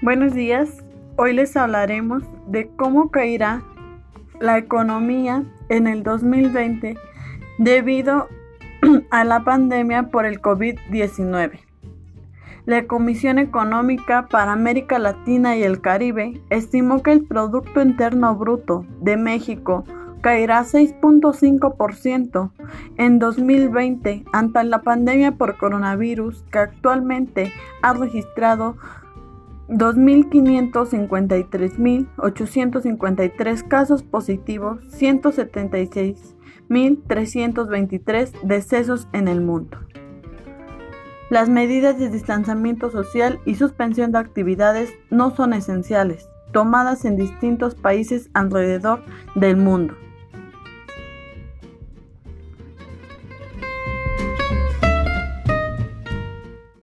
Buenos días, hoy les hablaremos de cómo caerá la economía en el 2020 debido a la pandemia por el COVID-19. La Comisión Económica para América Latina y el Caribe estimó que el Producto Interno Bruto de México caerá 6.5% en 2020 ante la pandemia por coronavirus que actualmente ha registrado 2.553.853 casos positivos, 176.323 decesos en el mundo. Las medidas de distanciamiento social y suspensión de actividades no son esenciales, tomadas en distintos países alrededor del mundo.